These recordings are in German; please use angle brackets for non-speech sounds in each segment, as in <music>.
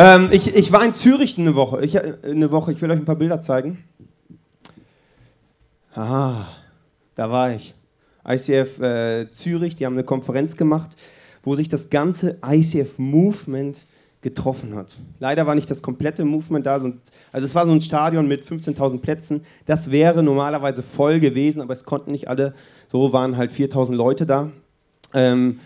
Ähm, ich, ich war in Zürich eine Woche. Ich, äh, eine Woche. Ich will euch ein paar Bilder zeigen. Ah, da war ich. ICF äh, Zürich, die haben eine Konferenz gemacht, wo sich das ganze ICF-Movement getroffen hat. Leider war nicht das komplette Movement da. Also es war so ein Stadion mit 15.000 Plätzen. Das wäre normalerweise voll gewesen, aber es konnten nicht alle. So waren halt 4.000 Leute da. Ähm,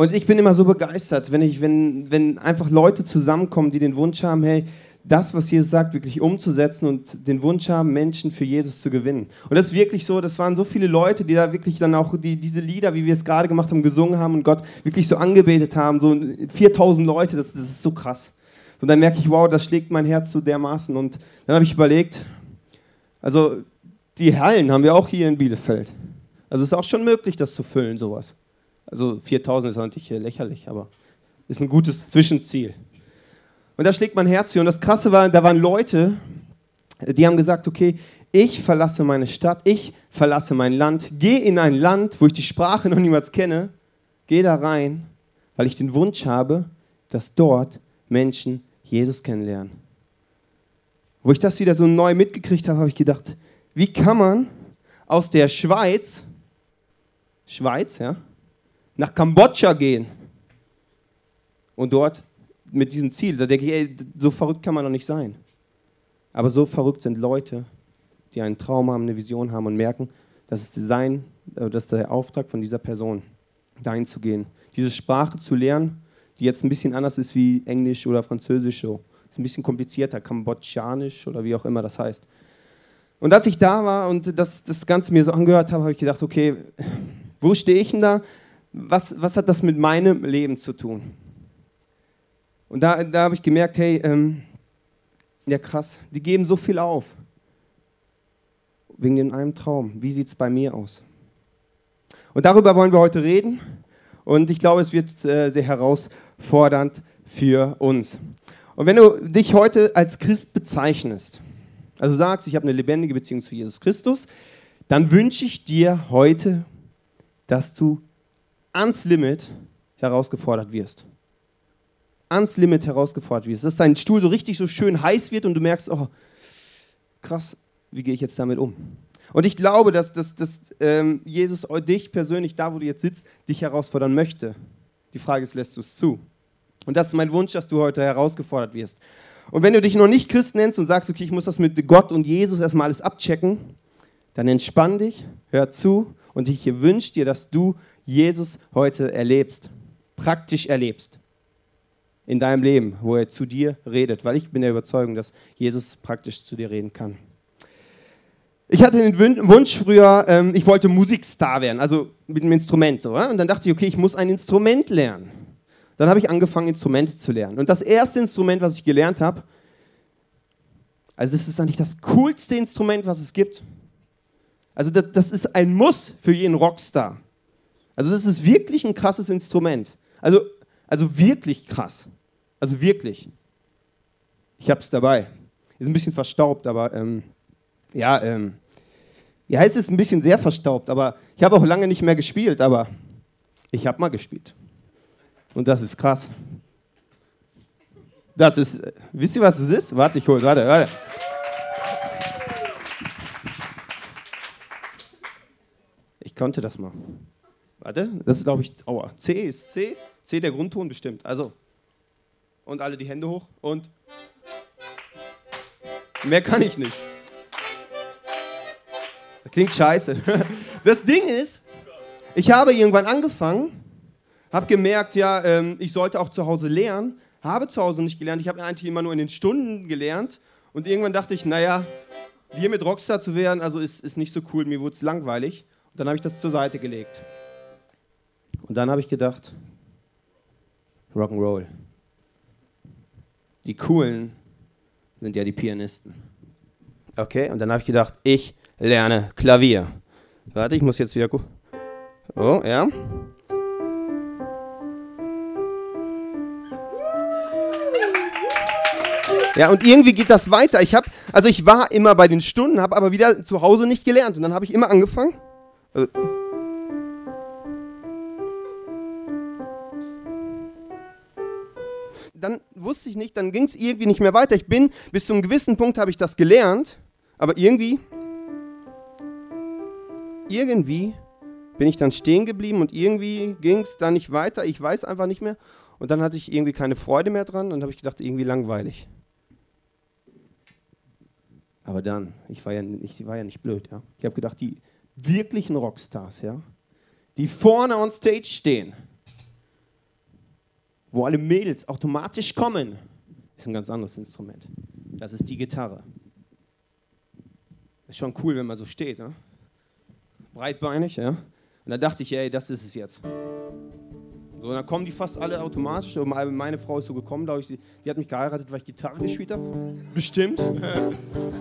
und ich bin immer so begeistert, wenn, ich, wenn, wenn einfach Leute zusammenkommen, die den Wunsch haben, hey, das, was Jesus sagt, wirklich umzusetzen und den Wunsch haben, Menschen für Jesus zu gewinnen. Und das ist wirklich so, das waren so viele Leute, die da wirklich dann auch die, diese Lieder, wie wir es gerade gemacht haben, gesungen haben und Gott wirklich so angebetet haben. So 4000 Leute, das, das ist so krass. Und dann merke ich, wow, das schlägt mein Herz so dermaßen. Und dann habe ich überlegt, also die Hallen haben wir auch hier in Bielefeld. Also es ist auch schon möglich, das zu füllen, sowas. Also 4000 ist natürlich lächerlich, aber ist ein gutes Zwischenziel. Und da schlägt mein Herz hier. Und das Krasse war, da waren Leute, die haben gesagt, okay, ich verlasse meine Stadt, ich verlasse mein Land, gehe in ein Land, wo ich die Sprache noch niemals kenne, gehe da rein, weil ich den Wunsch habe, dass dort Menschen Jesus kennenlernen. Wo ich das wieder so neu mitgekriegt habe, habe ich gedacht, wie kann man aus der Schweiz, Schweiz, ja, nach Kambodscha gehen und dort mit diesem Ziel. Da denke ich, ey, so verrückt kann man doch nicht sein. Aber so verrückt sind Leute, die einen Traum haben, eine Vision haben und merken, das ist, sein, äh, das ist der Auftrag von dieser Person, dahin zu gehen. Diese Sprache zu lernen, die jetzt ein bisschen anders ist wie Englisch oder Französisch. Ist ein bisschen komplizierter, Kambodschanisch oder wie auch immer das heißt. Und als ich da war und das, das Ganze mir so angehört habe, habe ich gedacht, okay, wo stehe ich denn da? Was, was hat das mit meinem Leben zu tun? Und da, da habe ich gemerkt, hey, ähm, ja krass, die geben so viel auf. Wegen dem einem Traum. Wie sieht es bei mir aus? Und darüber wollen wir heute reden. Und ich glaube, es wird äh, sehr herausfordernd für uns. Und wenn du dich heute als Christ bezeichnest, also sagst, ich habe eine lebendige Beziehung zu Jesus Christus, dann wünsche ich dir heute, dass du ans Limit herausgefordert wirst ans Limit herausgefordert wirst. Dass dein Stuhl so richtig so schön heiß wird und du merkst, oh, krass, wie gehe ich jetzt damit um? Und ich glaube, dass, dass, dass ähm, Jesus dich persönlich, da wo du jetzt sitzt, dich herausfordern möchte. Die Frage ist, lässt du es zu? Und das ist mein Wunsch, dass du heute herausgefordert wirst. Und wenn du dich noch nicht Christ nennst und sagst, okay, ich muss das mit Gott und Jesus erstmal alles abchecken, dann entspann dich, hör zu und ich wünsche dir, dass du Jesus heute erlebst, praktisch erlebst in deinem Leben, wo er zu dir redet, weil ich bin der Überzeugung, dass Jesus praktisch zu dir reden kann. Ich hatte den Wunsch früher, ähm, ich wollte Musikstar werden, also mit einem Instrument. So, und dann dachte ich, okay, ich muss ein Instrument lernen. Dann habe ich angefangen, Instrumente zu lernen. Und das erste Instrument, was ich gelernt habe, also das ist eigentlich das coolste Instrument, was es gibt. Also das, das ist ein Muss für jeden Rockstar. Also das ist wirklich ein krasses Instrument. Also, also wirklich krass. Also wirklich. Ich habe es dabei. Ist ein bisschen verstaubt, aber ähm, ja, ähm, ja, es ist ein bisschen sehr verstaubt, aber ich habe auch lange nicht mehr gespielt, aber ich habe mal gespielt. Und das ist krass. Das ist, äh, wisst ihr, was es ist? Warte, ich hole, warte, warte. Konnte das mal. Warte, das ist, glaube ich, aua. C ist C. C der Grundton bestimmt. Also, und alle die Hände hoch und mehr kann ich nicht. Das klingt scheiße. <laughs> Das Ding ist, ich habe irgendwann angefangen, habe gemerkt, ja, ähm, ich sollte auch zu Hause lernen, habe zu Hause nicht gelernt, ich habe eigentlich immer nur in den Stunden gelernt und irgendwann dachte ich, naja, hier mit Rockstar zu werden, also ist, ist nicht so cool, mir wurde es langweilig. Dann habe ich das zur Seite gelegt. Und dann habe ich gedacht, Rock'n'Roll. Die coolen sind ja die Pianisten. Okay, und dann habe ich gedacht, ich lerne Klavier. Warte, ich muss jetzt wieder gucken. Oh, ja. Ja, und irgendwie geht das weiter. Ich habe, also ich war immer bei den Stunden, habe aber wieder zu Hause nicht gelernt. Und dann habe ich immer angefangen. Also, dann wusste ich nicht, dann ging es irgendwie nicht mehr weiter. Ich bin, bis zu einem gewissen Punkt habe ich das gelernt, aber irgendwie, irgendwie bin ich dann stehen geblieben und irgendwie ging es dann nicht weiter. Ich weiß einfach nicht mehr. Und dann hatte ich irgendwie keine Freude mehr dran und habe ich gedacht, irgendwie langweilig. Aber dann, ich war ja, ich war ja nicht blöd, ja. Ich habe gedacht, die wirklichen Rockstars, ja, die vorne on stage stehen, wo alle Mädels automatisch kommen, ist ein ganz anderes Instrument. Das ist die Gitarre. Ist schon cool, wenn man so steht, ne? breitbeinig, ja. Und da dachte ich, ey, das ist es jetzt. So, dann kommen die fast alle automatisch. Und meine Frau ist so gekommen, glaube ich, die, die hat mich geheiratet, weil ich Gitarre gespielt habe. Bestimmt. <laughs>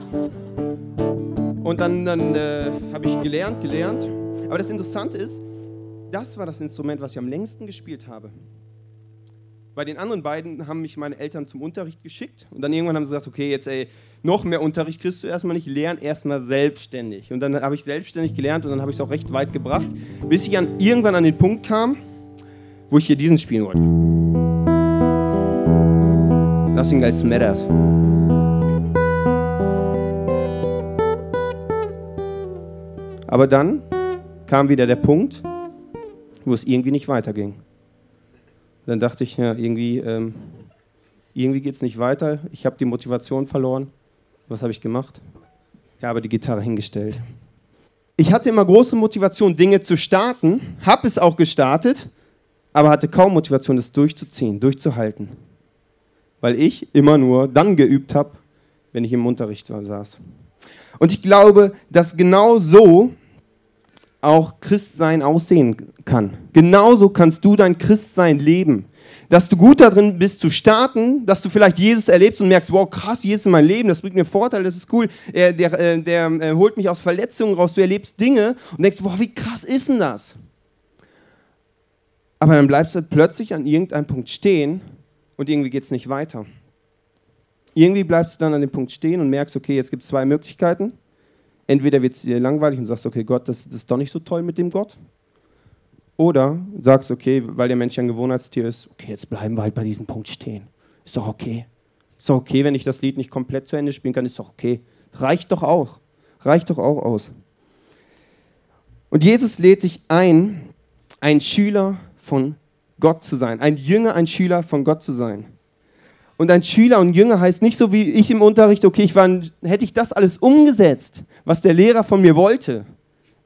Und dann, dann äh, habe ich gelernt, gelernt. Aber das Interessante ist, das war das Instrument, was ich am längsten gespielt habe. Bei den anderen beiden haben mich meine Eltern zum Unterricht geschickt und dann irgendwann haben sie gesagt, okay, jetzt ey, noch mehr Unterricht kriegst du erstmal nicht, lern erstmal selbstständig. Und dann habe ich selbstständig gelernt und dann habe ich es auch recht weit gebracht, bis ich an, irgendwann an den Punkt kam, wo ich hier diesen spielen wollte. Nothing else matters. Aber dann kam wieder der Punkt, wo es irgendwie nicht weiterging. Dann dachte ich, ja, irgendwie, ähm, irgendwie geht es nicht weiter. Ich habe die Motivation verloren. Was habe ich gemacht? Ich habe die Gitarre hingestellt. Ich hatte immer große Motivation, Dinge zu starten, habe es auch gestartet, aber hatte kaum Motivation, das durchzuziehen, durchzuhalten. Weil ich immer nur dann geübt habe, wenn ich im Unterricht saß. Und ich glaube, dass genau so auch Christsein aussehen kann. Genauso kannst du dein Christsein leben. Dass du gut darin bist zu starten, dass du vielleicht Jesus erlebst und merkst, wow, krass, Jesus in mein Leben, das bringt mir Vorteile, das ist cool. Er, der, äh, der, der äh, holt mich aus Verletzungen raus, du erlebst Dinge und denkst, wow, wie krass ist denn das? Aber dann bleibst du plötzlich an irgendeinem Punkt stehen und irgendwie geht es nicht weiter. Irgendwie bleibst du dann an dem Punkt stehen und merkst, okay, jetzt gibt es zwei Möglichkeiten. Entweder wird es dir langweilig und sagst, okay, Gott, das, das ist doch nicht so toll mit dem Gott. Oder sagst, okay, weil der Mensch ein Gewohnheitstier ist, okay, jetzt bleiben wir halt bei diesem Punkt stehen. Ist doch okay. Ist doch okay, wenn ich das Lied nicht komplett zu Ende spielen kann, ist doch okay. Reicht doch auch. Reicht doch auch aus. Und Jesus lädt dich ein, ein Schüler von Gott zu sein, ein Jünger, ein Schüler von Gott zu sein. Und ein Schüler und Jünger heißt nicht so wie ich im Unterricht, okay, ich war, hätte ich das alles umgesetzt, was der Lehrer von mir wollte,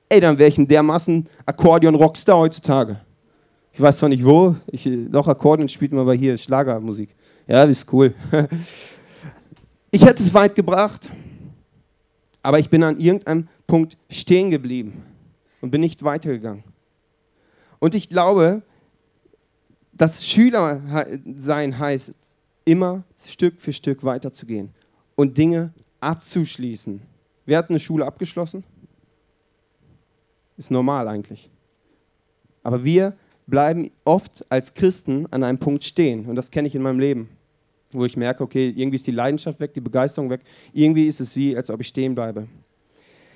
ey, dann wäre ich ein dermaßen Akkordeon-Rockstar heutzutage. Ich weiß zwar nicht wo, ich, doch Akkordeon spielt man aber hier Schlagermusik. Ja, ist cool. <laughs> Ich hätte es weit gebracht, aber ich bin an irgendeinem Punkt stehen geblieben und bin nicht weitergegangen. Und ich glaube, dass Schüler sein heißt, immer Stück für Stück weiterzugehen und Dinge abzuschließen. Wer hat eine Schule abgeschlossen? Ist normal eigentlich. Aber wir bleiben oft als Christen an einem Punkt stehen. Und das kenne ich in meinem Leben, wo ich merke, okay, irgendwie ist die Leidenschaft weg, die Begeisterung weg. Irgendwie ist es wie, als ob ich stehen bleibe.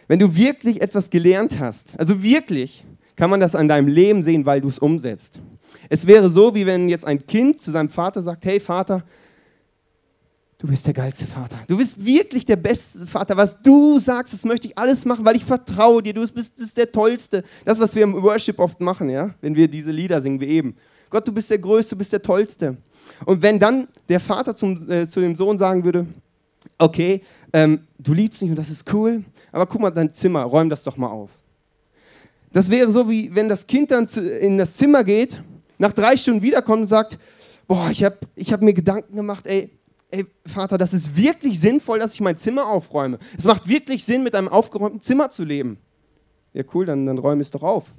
Wenn du wirklich etwas gelernt hast, also wirklich, kann man das an deinem Leben sehen, weil du es umsetzt. Es wäre so, wie wenn jetzt ein Kind zu seinem Vater sagt, hey Vater, du bist der geilste Vater. Du bist wirklich der beste Vater. Was du sagst, das möchte ich alles machen, weil ich vertraue dir. Du bist, bist der Tollste. Das, was wir im Worship oft machen, ja, wenn wir diese Lieder singen wie eben. Gott, du bist der Größte, du bist der Tollste. Und wenn dann der Vater zum, äh, zu dem Sohn sagen würde, okay, ähm, du liebst mich und das ist cool, aber guck mal dein Zimmer, räum das doch mal auf. Das wäre so, wie wenn das Kind dann in das Zimmer geht, nach drei Stunden wiederkommt und sagt, boah, ich habe ich hab mir Gedanken gemacht, ey, ey, Vater, das ist wirklich sinnvoll, dass ich mein Zimmer aufräume. Es macht wirklich Sinn, mit einem aufgeräumten Zimmer zu leben. Ja, cool, dann, dann räume es doch auf.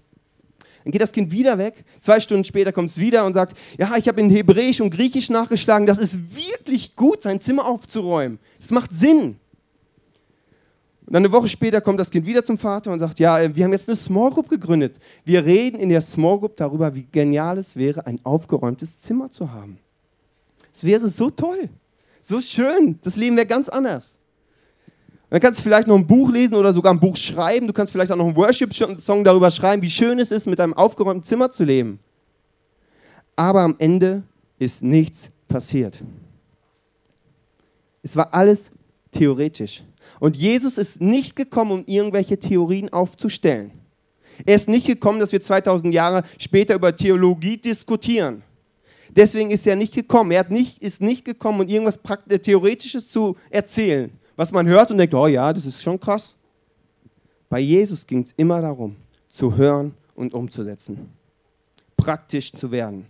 Dann geht das Kind wieder weg. Zwei Stunden später kommt es wieder und sagt, ja, ich habe in Hebräisch und Griechisch nachgeschlagen. Das ist wirklich gut, sein Zimmer aufzuräumen. Das macht Sinn. Und dann eine Woche später kommt das Kind wieder zum Vater und sagt, ja, äh, wir haben jetzt eine Small Group gegründet. Wir reden in der Small Group darüber, wie genial es wäre, ein aufgeräumtes Zimmer zu haben. Es wäre so toll, so schön. Das Leben wäre ganz anders. Und dann kannst du vielleicht noch ein Buch lesen oder sogar ein Buch schreiben. Du kannst vielleicht auch noch einen Worship-Song darüber schreiben, wie schön es ist, mit einem aufgeräumten Zimmer zu leben. Aber am Ende ist nichts passiert. Es war alles theoretisch. Und Jesus ist nicht gekommen, um irgendwelche Theorien aufzustellen. Er ist nicht gekommen, dass wir 2000 Jahre später über Theologie diskutieren. Deswegen ist er nicht gekommen. Er nicht, ist nicht gekommen, um irgendwas äh, Theoretisches zu erzählen, was man hört und denkt, oh ja, das ist schon krass. Bei Jesus ging es immer darum, zu hören und umzusetzen, praktisch zu werden.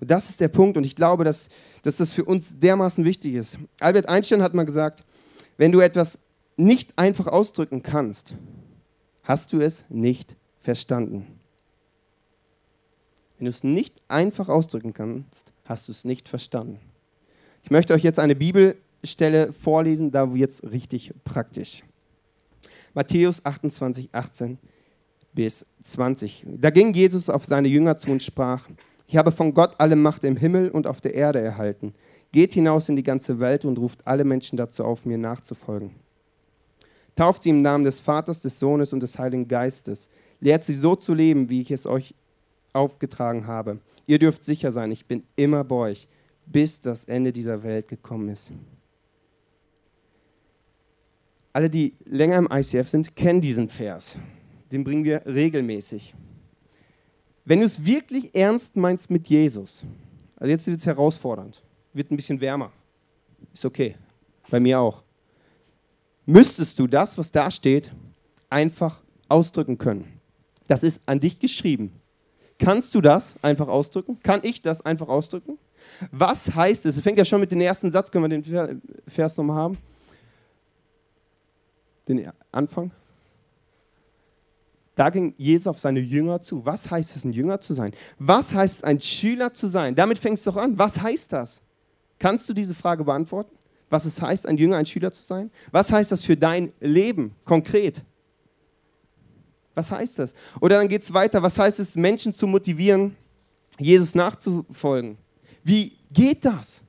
Und das ist der Punkt und ich glaube, dass, dass das für uns dermaßen wichtig ist. Albert Einstein hat mal gesagt, wenn du etwas nicht einfach ausdrücken kannst, hast du es nicht verstanden. Wenn du es nicht einfach ausdrücken kannst, hast du es nicht verstanden. Ich möchte euch jetzt eine Bibelstelle vorlesen, da wird es richtig praktisch. Matthäus 28, 18 bis 20. Da ging Jesus auf seine Jünger zu und sprach, ich habe von Gott alle Macht im Himmel und auf der Erde erhalten. Geht hinaus in die ganze Welt und ruft alle Menschen dazu auf, mir nachzufolgen. Tauft sie im Namen des Vaters, des Sohnes und des Heiligen Geistes. Lehrt sie so zu leben, wie ich es euch aufgetragen habe. Ihr dürft sicher sein, ich bin immer bei euch, bis das Ende dieser Welt gekommen ist. Alle, die länger im ICF sind, kennen diesen Vers. Den bringen wir regelmäßig. Wenn du es wirklich ernst meinst mit Jesus, also jetzt wird es herausfordernd, wird ein bisschen wärmer, ist okay, bei mir auch, müsstest du das, was da steht, einfach ausdrücken können. Das ist an dich geschrieben. Kannst du das einfach ausdrücken? Kann ich das einfach ausdrücken? Was heißt es? Es fängt ja schon mit dem ersten Satz, können wir den Vers nochmal haben? Den Anfang? Da ging Jesus auf seine Jünger zu. Was heißt es, ein Jünger zu sein? Was heißt es, ein Schüler zu sein? Damit fängst du doch an. Was heißt das? Kannst du diese Frage beantworten? Was es heißt, ein Jünger, ein Schüler zu sein? Was heißt das für dein Leben konkret? Was heißt das? Oder dann geht es weiter. Was heißt es, Menschen zu motivieren, Jesus nachzufolgen? Wie geht das?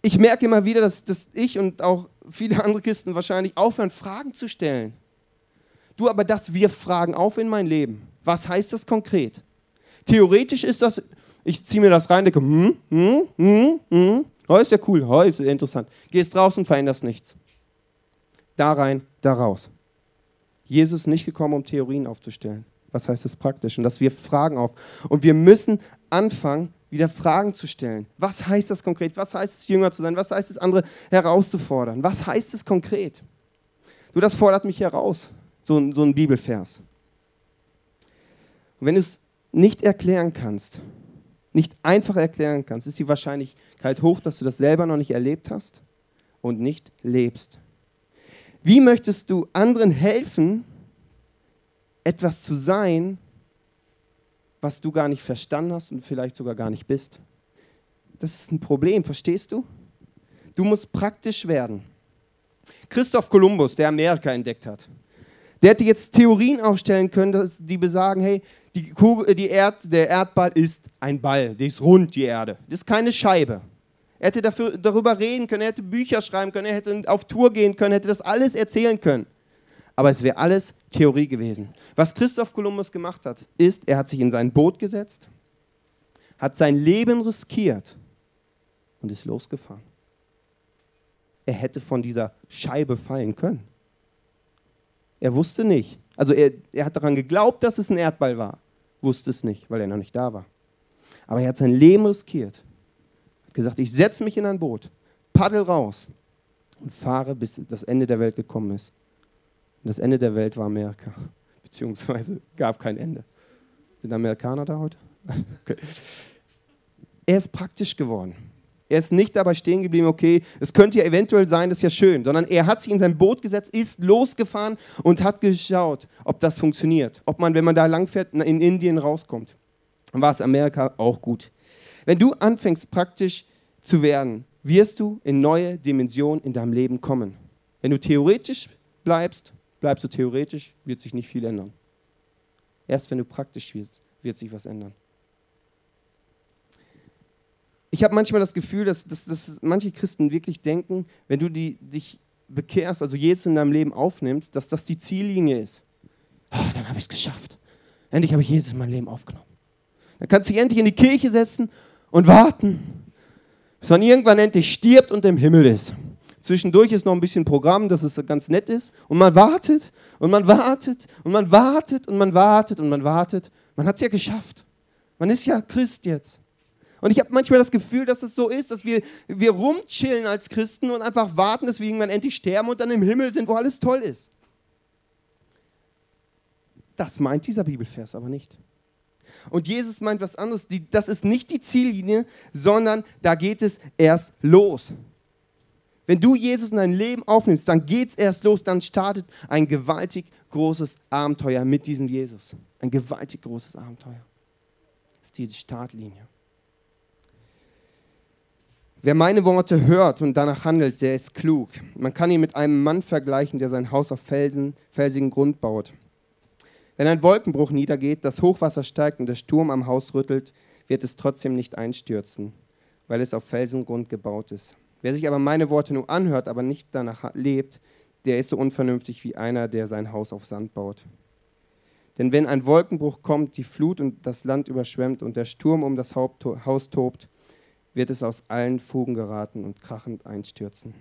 Ich merke immer wieder, dass, dass ich und auch viele andere Christen wahrscheinlich aufhören, Fragen zu stellen. Du, aber das wir fragen auf in mein Leben. Was heißt das konkret? Theoretisch ist das, ich ziehe mir das rein, denke, hm, hm, hm, hm, oh, ist ja cool, oh, ist interessant. Gehst draußen, veränderst nichts. Da rein, da raus. Jesus ist nicht gekommen, um Theorien aufzustellen. Was heißt das praktisch? Und dass wir Fragen auf. Und wir müssen anfangen, wieder Fragen zu stellen. Was heißt das konkret? Was heißt es, Jünger zu sein? Was heißt es, andere herauszufordern? Was heißt es konkret? Du, das fordert mich heraus so, so ein Bibelvers. Und wenn du es nicht erklären kannst, nicht einfach erklären kannst, ist die Wahrscheinlichkeit hoch, dass du das selber noch nicht erlebt hast und nicht lebst. Wie möchtest du anderen helfen, etwas zu sein, was du gar nicht verstanden hast und vielleicht sogar gar nicht bist? Das ist ein Problem, verstehst du? Du musst praktisch werden. Christoph Kolumbus, der Amerika entdeckt hat, der hätte jetzt Theorien aufstellen können, die besagen, hey, die Kugel, die Erd, der Erdball ist ein Ball, die ist rund, die Erde. Das ist keine Scheibe. Er hätte dafür, darüber reden können, er hätte Bücher schreiben können, er hätte auf Tour gehen können, hätte das alles erzählen können. Aber es wäre alles Theorie gewesen. Was Christoph Kolumbus gemacht hat, ist, er hat sich in sein Boot gesetzt, hat sein Leben riskiert und ist losgefahren. Er hätte von dieser Scheibe fallen können. Er wusste nicht. Also er, er hat daran geglaubt, dass es ein Erdball war. Wusste es nicht, weil er noch nicht da war. Aber er hat sein Leben riskiert. Hat gesagt, ich setze mich in ein Boot, paddel raus und fahre, bis das Ende der Welt gekommen ist. Und das Ende der Welt war Amerika. <laughs> Beziehungsweise gab kein Ende. Sind Amerikaner da heute? <laughs> okay. Er ist praktisch geworden. Er ist nicht dabei stehen geblieben, okay, es könnte ja eventuell sein, das ist ja schön, sondern er hat sich in sein Boot gesetzt, ist losgefahren und hat geschaut, ob das funktioniert. Ob man, wenn man da langfährt, in Indien rauskommt. Dann war es Amerika auch gut. Wenn du anfängst, praktisch zu werden, wirst du in neue Dimensionen in deinem Leben kommen. Wenn du theoretisch bleibst, bleibst du theoretisch, wird sich nicht viel ändern. Erst wenn du praktisch wirst, wird sich was ändern ich habe manchmal das Gefühl, dass, dass, dass, manche Christen wirklich denken, wenn du die, dich bekehrst, also Jesus in deinem Leben aufnimmst, dass das die Ziellinie ist. Oh, dann habe ich es geschafft. Endlich habe ich Jesus in mein Leben aufgenommen. Dann kannst du dich endlich in die Kirche setzen und warten, bis man irgendwann endlich stirbt und im Himmel ist. Zwischendurch ist noch ein bisschen Programm, dass es ganz nett ist. Und man wartet und man wartet und man wartet und man wartet und man wartet. Man hat es ja geschafft. Man ist ja Christ jetzt. Und ich habe manchmal das Gefühl, dass es so ist, dass wir, wir rumchillen als Christen und einfach warten, dass wir irgendwann endlich sterben und dann im Himmel sind, wo alles toll ist. Das meint dieser Bibelvers aber nicht. Und Jesus meint was anderes. das ist nicht die Ziellinie, sondern da geht es erst los. Wenn du Jesus in dein Leben aufnimmst, dann geht es erst los, dann startet ein gewaltig großes Abenteuer mit diesem Jesus. Ein gewaltig großes Abenteuer. Das ist diese Startlinie. Wer meine Worte hört und danach handelt, der ist klug. Man kann ihn mit einem Mann vergleichen, der sein Haus auf Felsen, felsigen Grund baut. Wenn ein Wolkenbruch niedergeht, das Hochwasser steigt und der Sturm am Haus rüttelt, wird es trotzdem nicht einstürzen, weil es auf Felsengrund gebaut ist. Wer sich aber meine Worte nur anhört, aber nicht danach lebt, der ist so unvernünftig wie einer, der sein Haus auf Sand baut. Denn wenn ein Wolkenbruch kommt, die Flut und das Land überschwemmt und der Sturm um das Haus tobt, wird es aus allen Fugen geraten und krachend einstürzen.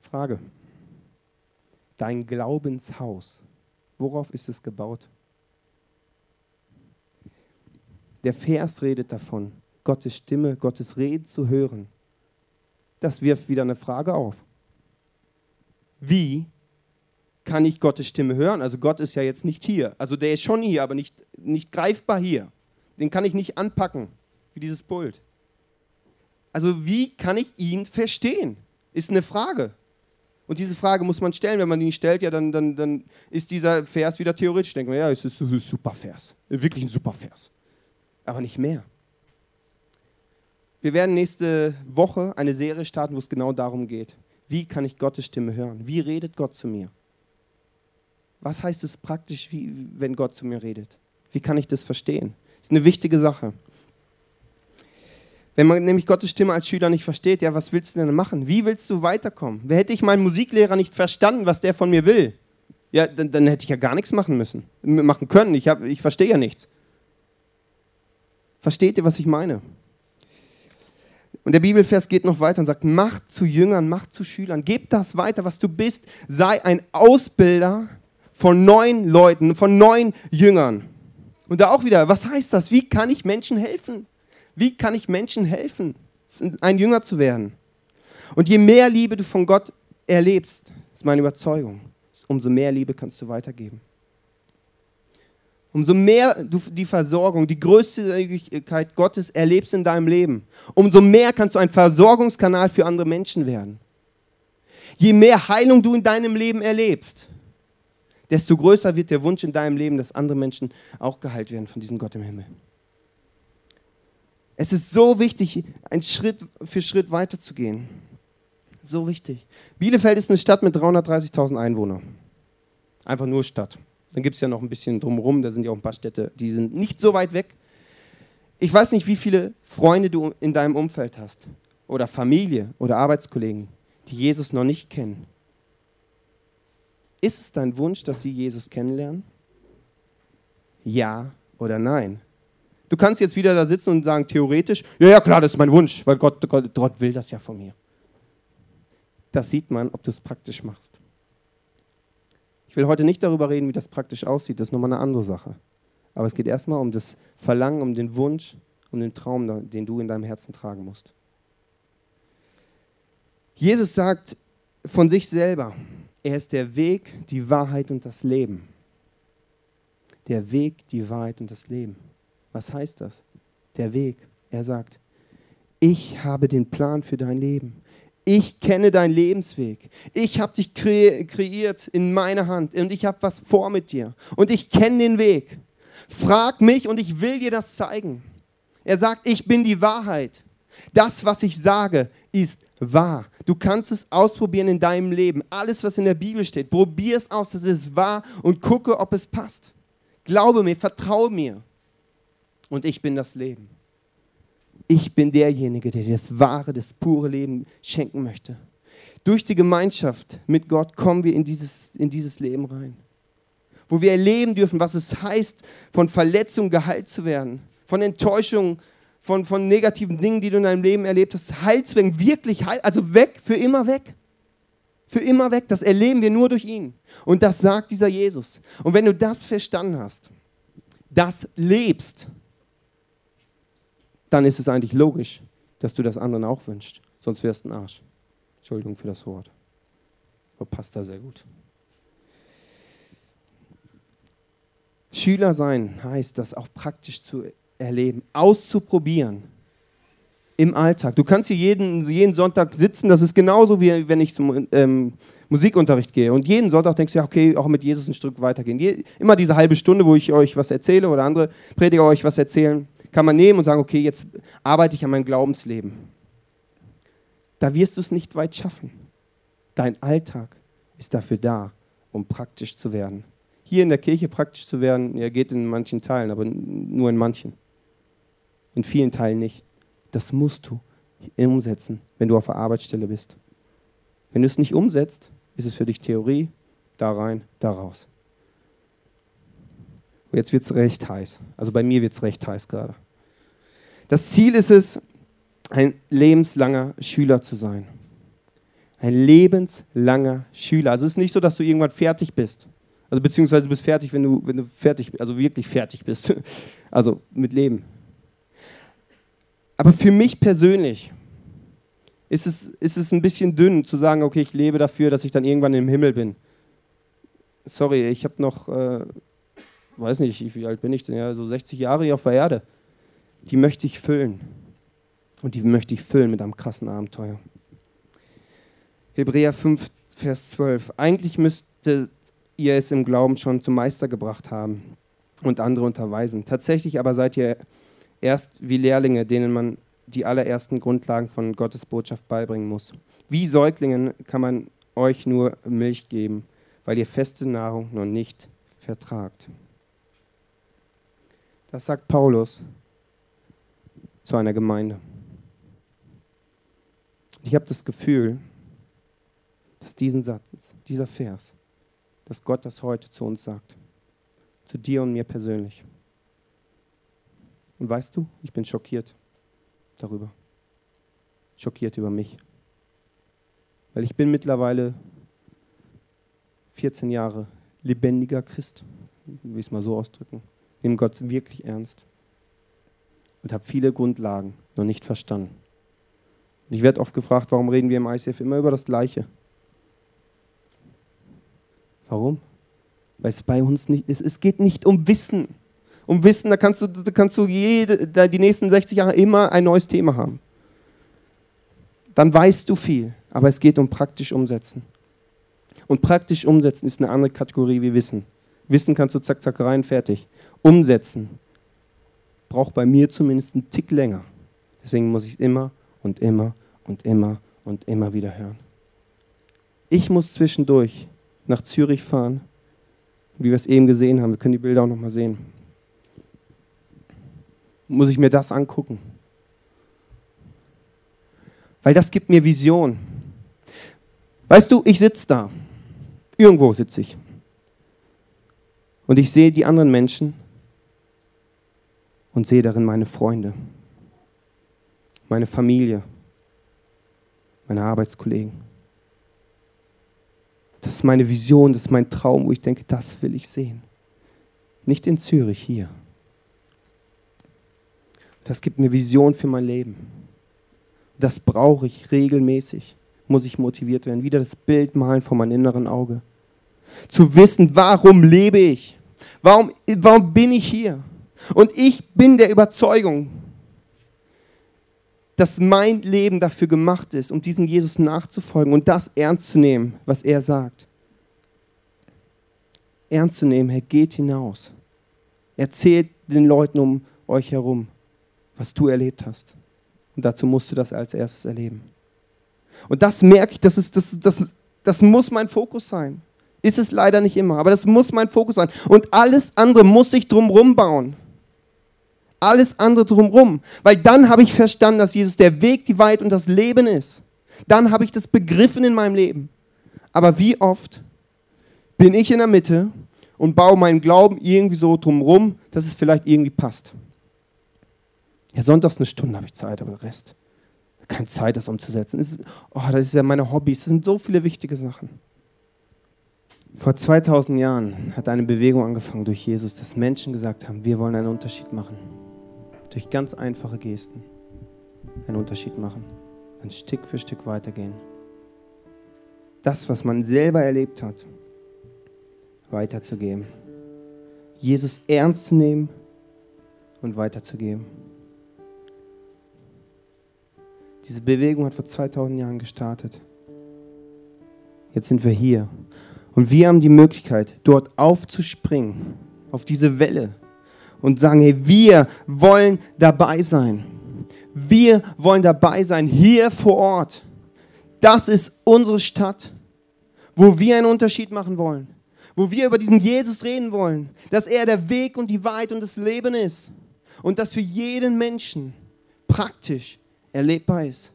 Frage. Dein Glaubenshaus, worauf ist es gebaut? Der Vers redet davon, Gottes Stimme, Gottes Reden zu hören. Das wirft wieder eine Frage auf. Wie kann ich Gottes Stimme hören? Also Gott ist ja jetzt nicht hier. Also der ist schon hier, aber nicht, nicht greifbar hier. Den kann ich nicht anpacken, wie dieses Pult. Also wie kann ich ihn verstehen? Ist eine Frage. Und diese Frage muss man stellen. Wenn man die nicht stellt, ja, dann, dann, dann ist dieser Vers wieder theoretisch. Denken wir, ja, es ist ein super Vers. Wirklich ein super Vers. Aber nicht mehr. Wir werden nächste Woche eine Serie starten, wo es genau darum geht. Wie kann ich Gottes Stimme hören? Wie redet Gott zu mir? Was heißt es praktisch, wie, wenn Gott zu mir redet? Wie kann ich das verstehen? Das ist eine wichtige Sache. Wenn man nämlich Gottes Stimme als Schüler nicht versteht, ja, was willst du denn machen? Wie willst du weiterkommen? Wer hätte ich meinen Musiklehrer nicht verstanden, was der von mir will? Ja, dann, dann hätte ich ja gar nichts machen müssen, machen können. Ich, ich verstehe ja nichts. Versteht ihr, was ich meine? Und der Bibelvers geht noch weiter und sagt, macht zu Jüngern, macht zu Schülern, gebt das weiter, was du bist, sei ein Ausbilder von neun Leuten, von neun Jüngern. Und da auch wieder, was heißt das? Wie kann ich Menschen helfen? Wie kann ich Menschen helfen, ein Jünger zu werden? Und je mehr Liebe du von Gott erlebst, ist meine Überzeugung, umso mehr Liebe kannst du weitergeben. Umso mehr du die Versorgung, die Größtigkeit Gottes erlebst in deinem Leben, umso mehr kannst du ein Versorgungskanal für andere Menschen werden. Je mehr Heilung du in deinem Leben erlebst, desto größer wird der Wunsch in deinem Leben, dass andere Menschen auch geheilt werden von diesem Gott im Himmel. Es ist so wichtig, einen Schritt für Schritt weiterzugehen. So wichtig. Bielefeld ist eine Stadt mit 330.000 Einwohnern. Einfach nur Stadt. Dann gibt es ja noch ein bisschen drumherum, da sind ja auch ein paar Städte, die sind nicht so weit weg. Ich weiß nicht, wie viele Freunde du in deinem Umfeld hast oder Familie oder Arbeitskollegen, die Jesus noch nicht kennen. Ist es dein Wunsch, dass sie Jesus kennenlernen? Ja oder nein? Du kannst jetzt wieder da sitzen und sagen, theoretisch, ja, ja, klar, das ist mein Wunsch, weil Gott, Gott, Gott will das ja von mir. Das sieht man, ob du es praktisch machst. Ich will heute nicht darüber reden, wie das praktisch aussieht, das ist nochmal eine andere Sache. Aber es geht erstmal um das Verlangen, um den Wunsch, um den Traum, den du in deinem Herzen tragen musst. Jesus sagt von sich selber, er ist der Weg, die Wahrheit und das Leben. Der Weg, die Wahrheit und das Leben. Was heißt das? Der Weg. Er sagt, ich habe den Plan für dein Leben. Ich kenne deinen Lebensweg. Ich habe dich kre kreiert in meiner Hand und ich habe was vor mit dir. Und ich kenne den Weg. Frag mich und ich will dir das zeigen. Er sagt, ich bin die Wahrheit. Das, was ich sage, ist wahr. Du kannst es ausprobieren in deinem Leben. Alles, was in der Bibel steht, probier es aus, das ist wahr und gucke, ob es passt. Glaube mir, vertraue mir. Und ich bin das Leben. Ich bin derjenige, der dir das wahre, das pure Leben schenken möchte. Durch die Gemeinschaft mit Gott kommen wir in dieses, in dieses Leben rein. wo wir erleben dürfen, was es heißt, von Verletzungen geheilt zu werden, von Enttäuschungen, von, von negativen Dingen, die du in deinem Leben erlebt hast, heil zu werden, wirklich heil, also weg, für immer weg. Für immer weg, das erleben wir nur durch ihn. Und das sagt dieser Jesus. Und wenn du das verstanden hast, das lebst, dann ist es eigentlich logisch, dass du das anderen auch wünschst. Sonst wärst du ein Arsch. Entschuldigung für das Wort. Aber passt da sehr gut. Schüler sein heißt, das auch praktisch zu erleben, auszuprobieren im Alltag. Du kannst hier jeden, jeden Sonntag sitzen, das ist genauso wie wenn ich zum ähm, Musikunterricht gehe. Und jeden Sonntag denkst du, ja, okay, auch mit Jesus ein Stück weitergehen. Je, immer diese halbe Stunde, wo ich euch was erzähle oder andere Prediger euch was erzählen, kann man nehmen und sagen, okay, jetzt arbeite ich an meinem Glaubensleben. Da wirst du es nicht weit schaffen. Dein Alltag ist dafür da, um praktisch zu werden. Hier in der Kirche praktisch zu werden, ja, geht in manchen Teilen, aber nur in manchen. In vielen Teilen nicht. Das musst du umsetzen, wenn du auf der Arbeitsstelle bist. Wenn du es nicht umsetzt, ist es für dich Theorie, da rein, da raus. Und jetzt wird es recht heiß. Also bei mir wird es recht heiß gerade. Das Ziel ist es, ein lebenslanger Schüler zu sein. Ein lebenslanger Schüler. Also es ist nicht so, dass du irgendwann fertig bist. Also beziehungsweise du bist fertig, wenn du, wenn du fertig, also wirklich fertig bist. <laughs> Also mit Leben. Aber für mich persönlich ist es, ist es ein bisschen dünn zu sagen, okay, ich lebe dafür, dass ich dann irgendwann im Himmel bin. Sorry, ich habe noch, äh, weiß nicht, wie alt bin ich denn, ja, so 60 Jahre hier auf der Erde. Die möchte ich füllen. Und die möchte ich füllen mit einem krassen Abenteuer. Hebräer 5, Vers 12. Eigentlich müsstet ihr es im Glauben schon zum Meister gebracht haben und andere unterweisen. Tatsächlich aber seid ihr erst wie Lehrlinge, denen man die allerersten Grundlagen von Gottes Botschaft beibringen muss. Wie Säuglingen kann man euch nur Milch geben, weil ihr feste Nahrung noch nicht vertragt. Das sagt Paulus zu einer Gemeinde. Ich habe das Gefühl, dass diesen Satz, dieser Vers, dass Gott das heute zu uns sagt. Zu dir und mir persönlich. Und weißt du, ich bin schockiert darüber. Schockiert über mich. Weil ich bin mittlerweile 14 Jahre lebendiger Christ, will ich es mal so ausdrücken. Nehme Gott wirklich ernst. Und habe viele Grundlagen noch nicht verstanden. Und ich werde oft gefragt, warum reden wir im ICF immer über das Gleiche? Warum? Weil es bei uns nicht ist. Es geht nicht um Wissen um Wissen, da kannst du, da kannst du jede, da die nächsten 60 Jahre immer ein neues Thema haben. Dann weißt du viel, aber es geht um praktisch umsetzen. Und praktisch umsetzen ist eine andere Kategorie wie Wissen. Wissen kannst du zack, zack rein, fertig. Umsetzen braucht bei mir zumindest einen Tick länger. Deswegen muss ich immer und immer und immer und immer wieder hören. Ich muss zwischendurch nach Zürich fahren, wie wir es eben gesehen haben. Wir können die Bilder auch noch mal sehen muss ich mir das angucken. Weil das gibt mir Vision. Weißt du, ich sitze da. Irgendwo sitze ich. Und ich sehe die anderen Menschen und sehe darin meine Freunde, meine Familie, meine Arbeitskollegen. Das ist meine Vision, das ist mein Traum, wo ich denke, das will ich sehen. Nicht in Zürich hier. Das gibt mir Vision für mein Leben. Das brauche ich regelmäßig. Muss ich motiviert werden. Wieder das Bild malen vor meinem inneren Auge. Zu wissen, warum lebe ich? Warum, warum bin ich hier? Und ich bin der Überzeugung, dass mein Leben dafür gemacht ist, um diesem Jesus nachzufolgen und das ernst zu nehmen, was er sagt. Ernst zu nehmen, Herr, geht hinaus. Erzählt den Leuten um euch herum was du erlebt hast. Und dazu musst du das als erstes erleben. Und das merke ich, das, ist, das, das, das muss mein Fokus sein. Ist es leider nicht immer, aber das muss mein Fokus sein. Und alles andere muss ich drumherum bauen. Alles andere drumherum. Weil dann habe ich verstanden, dass Jesus der Weg, die Wahrheit und das Leben ist. Dann habe ich das begriffen in meinem Leben. Aber wie oft bin ich in der Mitte und baue meinen Glauben irgendwie so drumherum, dass es vielleicht irgendwie passt. Ja, sonntags eine Stunde habe ich Zeit, aber der Rest. Keine Zeit, das umzusetzen. Das ist, oh, das ist ja meine Hobbys. Das sind so viele wichtige Sachen. Vor 2000 Jahren hat eine Bewegung angefangen durch Jesus, dass Menschen gesagt haben, wir wollen einen Unterschied machen. Durch ganz einfache Gesten einen Unterschied machen. Ein Stück für Stück weitergehen. Das, was man selber erlebt hat, weiterzugeben. Jesus ernst zu nehmen und weiterzugeben. Diese Bewegung hat vor 2000 Jahren gestartet. Jetzt sind wir hier. Und wir haben die Möglichkeit, dort aufzuspringen, auf diese Welle und sagen, hey, wir wollen dabei sein. Wir wollen dabei sein, hier vor Ort. Das ist unsere Stadt, wo wir einen Unterschied machen wollen, wo wir über diesen Jesus reden wollen, dass er der Weg und die Wahrheit und das Leben ist und dass für jeden Menschen praktisch erlebbar ist.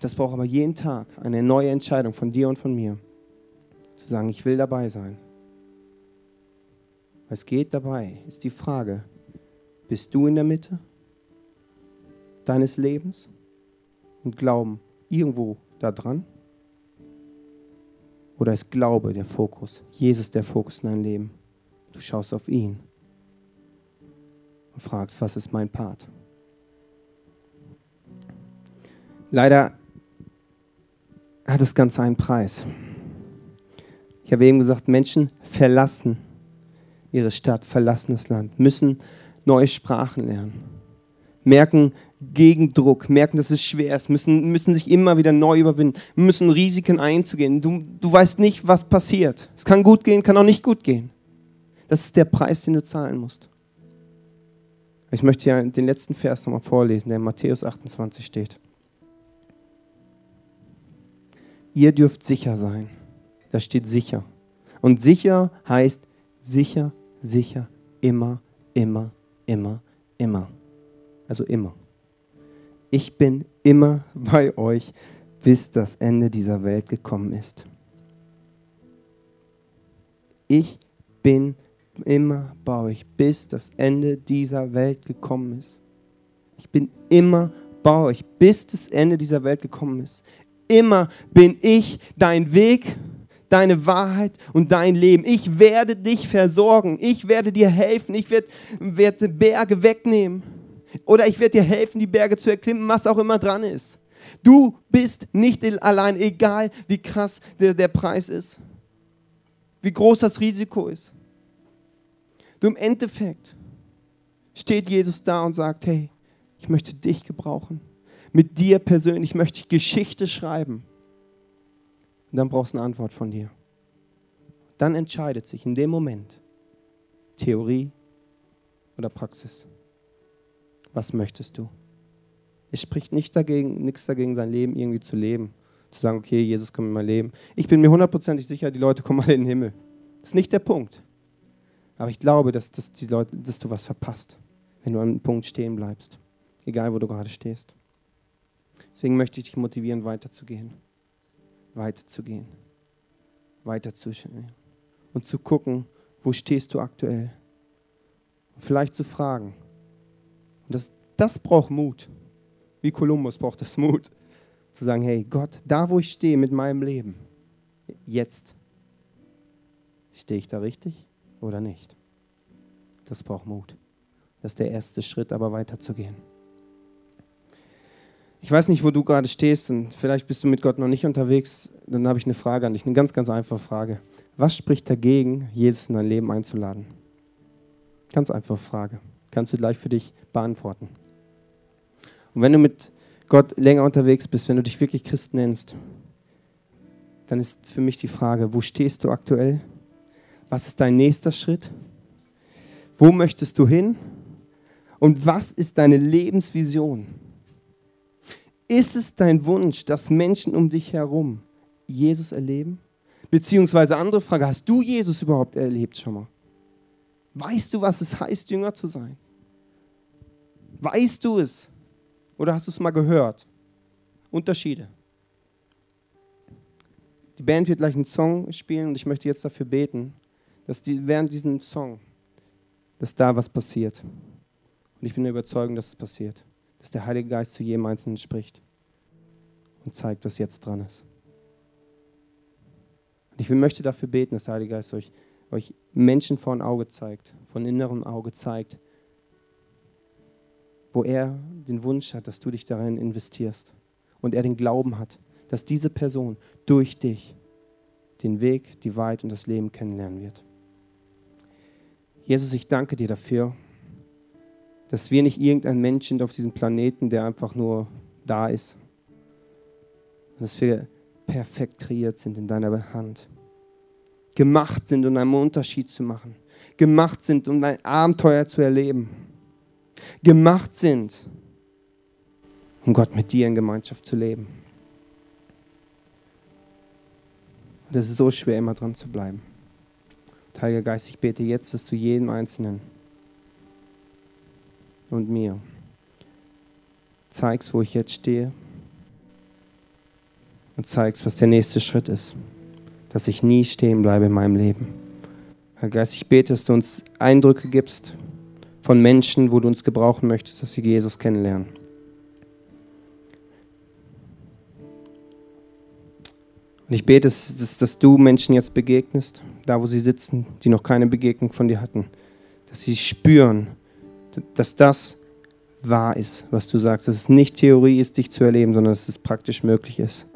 Das braucht aber jeden Tag eine neue Entscheidung von dir und von mir, zu sagen, ich will dabei sein. Es geht dabei, ist die Frage, bist du in der Mitte deines Lebens und Glauben irgendwo da dran? Oder ist Glaube der Fokus, Jesus der Fokus in deinem Leben? Du schaust auf ihn und fragst, was ist mein Part? Leider hat das Ganze einen Preis. Ich habe eben gesagt, Menschen verlassen ihre Stadt, verlassen das Land, müssen neue Sprachen lernen, merken Gegendruck, merken, dass es schwer ist, müssen, müssen sich immer wieder neu überwinden, müssen Risiken einzugehen. Du, du weißt nicht, was passiert. Es kann gut gehen, kann auch nicht gut gehen. Das ist der Preis, den du zahlen musst. Ich möchte ja den letzten Vers nochmal vorlesen, der in Matthäus 28 steht. Ihr dürft sicher sein. Da steht sicher. Und sicher heißt sicher, sicher, immer, immer, immer, immer. Also immer. Ich bin immer bei euch, bis das Ende dieser Welt gekommen ist. Ich bin immer bei euch, bis das Ende dieser Welt gekommen ist. Ich bin immer bei euch, bis das Ende dieser Welt gekommen ist. Immer bin ich dein Weg deine Wahrheit und dein Leben. Ich werde dich versorgen. Ich werde dir helfen. Ich werde, werde Berge wegnehmen. Oder ich werde dir helfen, die Berge zu erklimmen, was auch immer dran ist. Du bist nicht allein, egal wie krass der, der Preis ist, wie groß das Risiko ist. Du im Endeffekt steht Jesus da und sagt, hey, ich möchte dich gebrauchen. Mit dir persönlich möchte ich Geschichte schreiben. Und dann brauchst du eine Antwort von dir. Dann entscheidet sich in dem Moment Theorie oder Praxis. Was möchtest du? Es spricht nicht dagegen, nichts dagegen, sein Leben irgendwie zu leben. Zu sagen, okay, Jesus kommt in mein Leben. Ich bin mir hundertprozentig sicher, die Leute kommen alle in den Himmel. Das ist nicht der Punkt. Aber ich glaube, dass, dass, die Leute, dass du was verpasst, wenn du an einem Punkt stehen bleibst. Egal, wo du gerade stehst. Deswegen möchte ich dich motivieren, weiterzugehen weiterzugehen, weiterzugehen und zu gucken, wo stehst du aktuell. Und vielleicht zu fragen. Und das, das braucht Mut. Wie Kolumbus braucht das Mut. Zu sagen, hey Gott, da wo ich stehe mit meinem Leben, jetzt, stehe ich da richtig oder nicht? Das braucht Mut. Das ist der erste Schritt, aber weiterzugehen. Ich weiß nicht, wo du gerade stehst und vielleicht bist du mit Gott noch nicht unterwegs. Dann habe ich eine Frage an dich, eine ganz, ganz einfache Frage. Was spricht dagegen, Jesus in dein Leben einzuladen? Ganz einfache Frage. Kannst du gleich für dich beantworten. Und wenn du mit Gott länger unterwegs bist, wenn du dich wirklich Christ nennst, dann ist für mich die Frage, wo stehst du aktuell? Was ist dein nächster Schritt? Wo möchtest du hin? Und was ist deine Lebensvision? Ist es dein Wunsch, dass Menschen um dich herum Jesus erleben? Beziehungsweise andere Frage, hast du Jesus überhaupt erlebt schon mal? Weißt du, was es heißt, Jünger zu sein? Weißt du es? Oder hast du es mal gehört? Unterschiede. Die Band wird gleich einen Song spielen und ich möchte jetzt dafür beten, dass die, während diesem Song, dass da was passiert. Und ich bin der Überzeugung, dass es passiert. Dass der Heilige Geist zu jedem Einzelnen spricht und zeigt, was jetzt dran ist. Und ich möchte dafür beten, dass der Heilige Geist euch, euch Menschen vor ein Auge zeigt, von innerem Auge zeigt, wo er den Wunsch hat, dass du dich darin investierst. Und er den Glauben hat, dass diese Person durch dich den Weg, die Wahrheit und das Leben kennenlernen wird. Jesus, ich danke dir dafür, dass wir nicht irgendein Mensch sind auf diesem Planeten, der einfach nur da ist. Dass wir perfekt kreiert sind in deiner Hand. Gemacht sind, um einen Unterschied zu machen. Gemacht sind, um ein Abenteuer zu erleben. Gemacht sind, um Gott mit dir in Gemeinschaft zu leben. Und es ist so schwer, immer dran zu bleiben. Heiliger Geist, ich bete jetzt, dass du jedem Einzelnen und mir zeigst, wo ich jetzt stehe und zeigst, was der nächste Schritt ist, dass ich nie stehen bleibe in meinem Leben. Heiliger Geist, ich bete, dass du uns Eindrücke gibst von Menschen, wo du uns gebrauchen möchtest, dass sie Jesus kennenlernen. Und ich bete, dass, dass, du Menschen jetzt begegnest, da wo sie sitzen, die noch keine Begegnung von dir hatten. Dass sie spüren, dass das wahr ist, was du sagst. Dass es nicht Theorie ist, dich zu erleben, sondern dass es praktisch möglich ist.